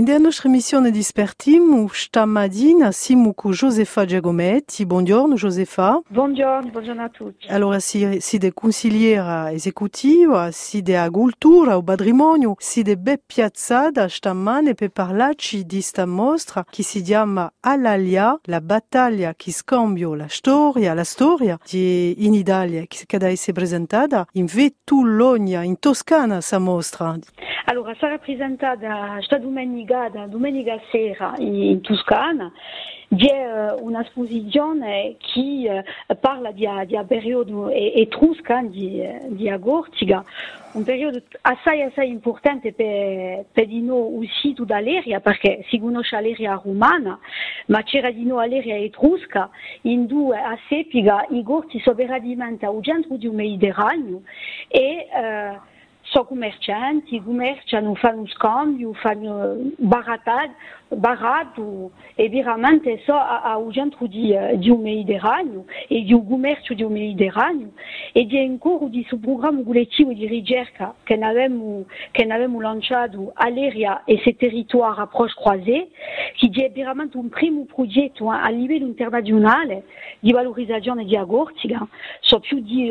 Nostra emissione di Spertimo stamattina siamo con Josefa Giacometti. Buongiorno Josefa. Buongiorno, buongiorno a tutti. Allora, si, si de consigliera esecutiva, si de agricoltura o patrimonio, si de be piazzata stamane per parlarci di sta mostra che si chiama Alalia, la battaglia che scambio la storia, la storia di in Italia che cada essere presentata in Vetulogna, in Toscana, sa mostra. Allora, sarà presentata sta domenica, da domenica sera in Toscana. C'è uh, un'esposizione che uh, parla di, di periodo etrusco di, di agortiga, un periodo assai assai importante per, per di noi aussi tutta l'area, perché si conosce l'area romana, ma c'era di noi l'area etrusca, in due a Sepiga i gorti sono veramente al centro di un Mediterraneo e uh, sono commercianti, commerciano, fanno scambio, fanno barattad, barato e veramente so ao centro di, di un Mediterraneo e di un commercio di un Mediterraneo e di di di ricerca che abbiamo, che abbiamo lanciato all'area e se territoire approche croisée che è veramente un primo progetto a livello internazionale di valorizzazione di so più di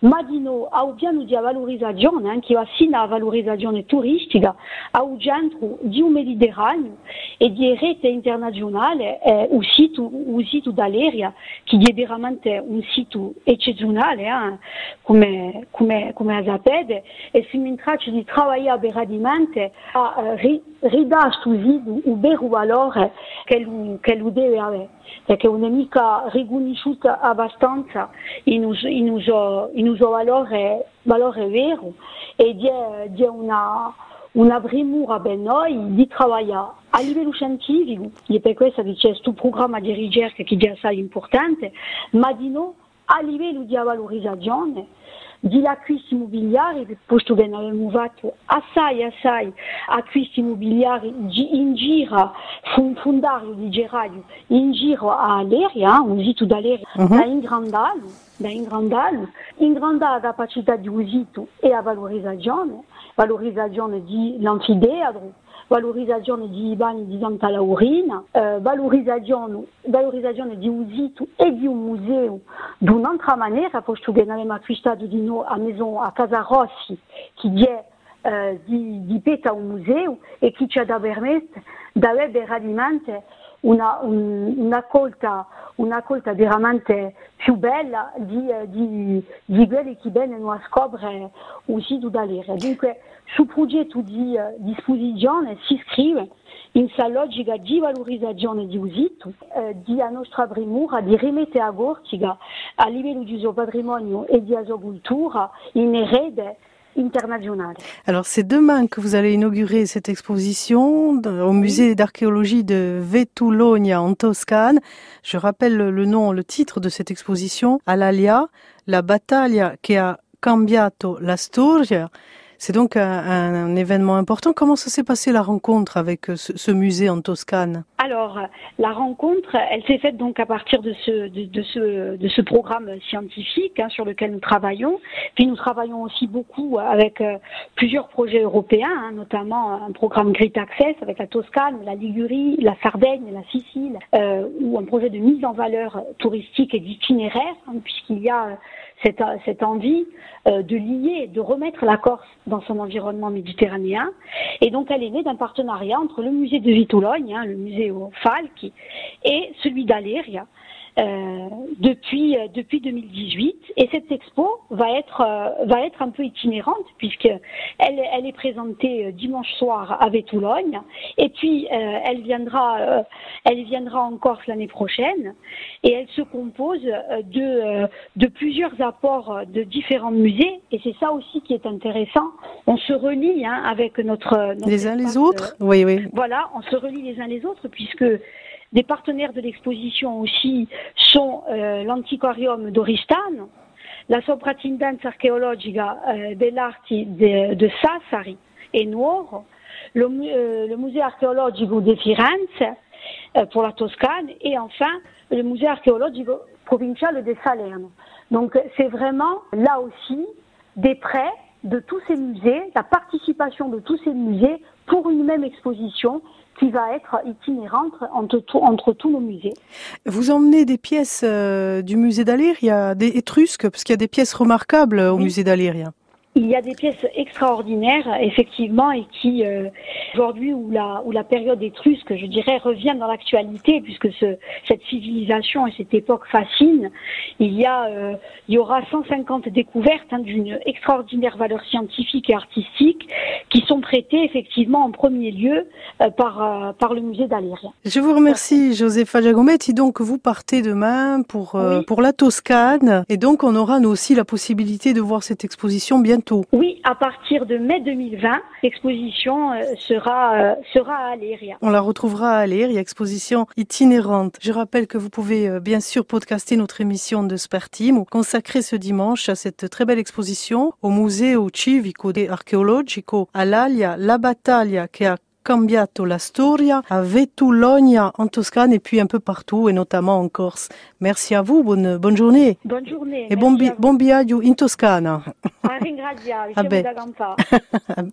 ma di no ao piano di valorizzazione, anche fino a valorizzazione turistica, al centro di un Mediterraneo e di rete internazionale, eh, un sito, un sito dall'area che è veramente un sito eccezionale, eh, come, come, come sapete, e si mi traccia di lavorare veramente a ri, sito un vero valore che lui, che lui deve avere, perché non è mica riconosciuto abbastanza in uso, in uso, in uso valore, valore vero e di, una, una premura per noi di lavorare a livello scientifico, e per questo c'è questo programma di ricerca che è assai importante, ma di no a livello di acquisti immobiliari, posto che abbiamo assai, assai acquisti immobiliari in giro, un fondario di Geraio, in giro all'area, un sito dall'area, uh -huh. da Ingrandalo, da Ingrandalo, la capacità di un sito e a valorizzazione, valorizzazione di l'anfiteatro, valorizzazione di bani di Santa Laurina, eh, valorizzazione, valorizzazione di un sito e di un museo d'un'altra maniera, posto che abbiamo acquistato di noi a Maison a Casa Rossi, che è eh, di, di peta un museo e che ci ha permesso di avere veramente una, un, una, colta, una colta veramente più bella di, di, di quelli che vengono a scoprire un sito. Dunque, sul progetto di uh, disposizione si scrive in sa logica di valorizzazione di un sito, eh, di a nostra premura di rimettere a Gortiga a livello di suo patrimonio e di sua cultura in erede internationale. Alors c'est demain que vous allez inaugurer cette exposition au musée d'archéologie de Vetulogna en Toscane. Je rappelle le nom, le titre de cette exposition, Alalia, la battaglia che ha cambiato la storia. C'est donc un, événement important. Comment ça s'est passé la rencontre avec ce, ce, musée en Toscane? Alors, la rencontre, elle s'est faite donc à partir de ce, programme scientifique hein, sur lequel nous travaillons. Puis nous travaillons aussi beaucoup avec euh, plusieurs projets européens, hein, notamment un programme Great Access avec la Toscane, la Ligurie, la Sardaigne, la Sicile, euh, ou un projet de mise en valeur touristique et d'itinéraire, hein, puisqu'il y a cette, cette envie euh, de lier, de remettre la Corse dans son environnement méditerranéen. Et donc, elle est née d'un partenariat entre le musée de Vitologne, hein, le musée au et celui d'Aléria. Euh, depuis euh, depuis 2018 et cette expo va être euh, va être un peu itinérante puisque elle, elle est présentée dimanche soir à Vétoulogne et puis euh, elle viendra elle viendra en Corse l'année prochaine. Et elle se compose de de plusieurs apports de différents musées. Et c'est ça aussi qui est intéressant. On se relie hein, avec notre, notre les uns les autres. oui oui. voilà on se relie les uns les autres puisque des partenaires de l'exposition aussi sont euh, l'Antiquarium d'Oristano, la Sopratintenza Archeologica eh, dell'Arti de, Sassari e Nuoro, le, euh, Musée archéologique de Firenze pour la Toscane et enfin le musée archéologique provincial de Salerno. Donc c'est vraiment là aussi des prêts de tous ces musées, la participation de tous ces musées pour une même exposition qui va être itinérante entre, entre tous nos musées. Vous emmenez des pièces euh, du musée d'Aléria, des Étrusques, parce qu'il y a des pièces remarquables au musée d'Aléria. Il y a des pièces extraordinaires, effectivement, et qui, euh, aujourd'hui, où la, où la période étrusque, je dirais, revient dans l'actualité, puisque ce, cette civilisation et cette époque fascine, il y, a, euh, il y aura 150 découvertes hein, d'une extraordinaire valeur scientifique et artistique qui sont traitées, effectivement, en premier lieu euh, par, par le musée d'Aléria. Je vous remercie, Josepha Giacometti. Donc, vous partez demain pour, pour la Toscane, et donc on aura, nous aussi, la possibilité de voir cette exposition bientôt oui, à partir de mai 2020, l'exposition euh, sera, euh, sera à Aléria. On la retrouvera à Aléria, exposition itinérante. Je rappelle que vous pouvez euh, bien sûr podcaster notre émission de Spertimo, consacrée ce dimanche à cette très belle exposition au Museo Civico e Archeologico all'Alia, La Battaglia che ha cambiato la storia a Vetulogna en Toscane et puis un peu partout et notamment en Corse. Merci à vous, bonne, bonne journée. Bonne journée. Et bon, bon viaggio in Toscana. Ah, ringrazia, ah,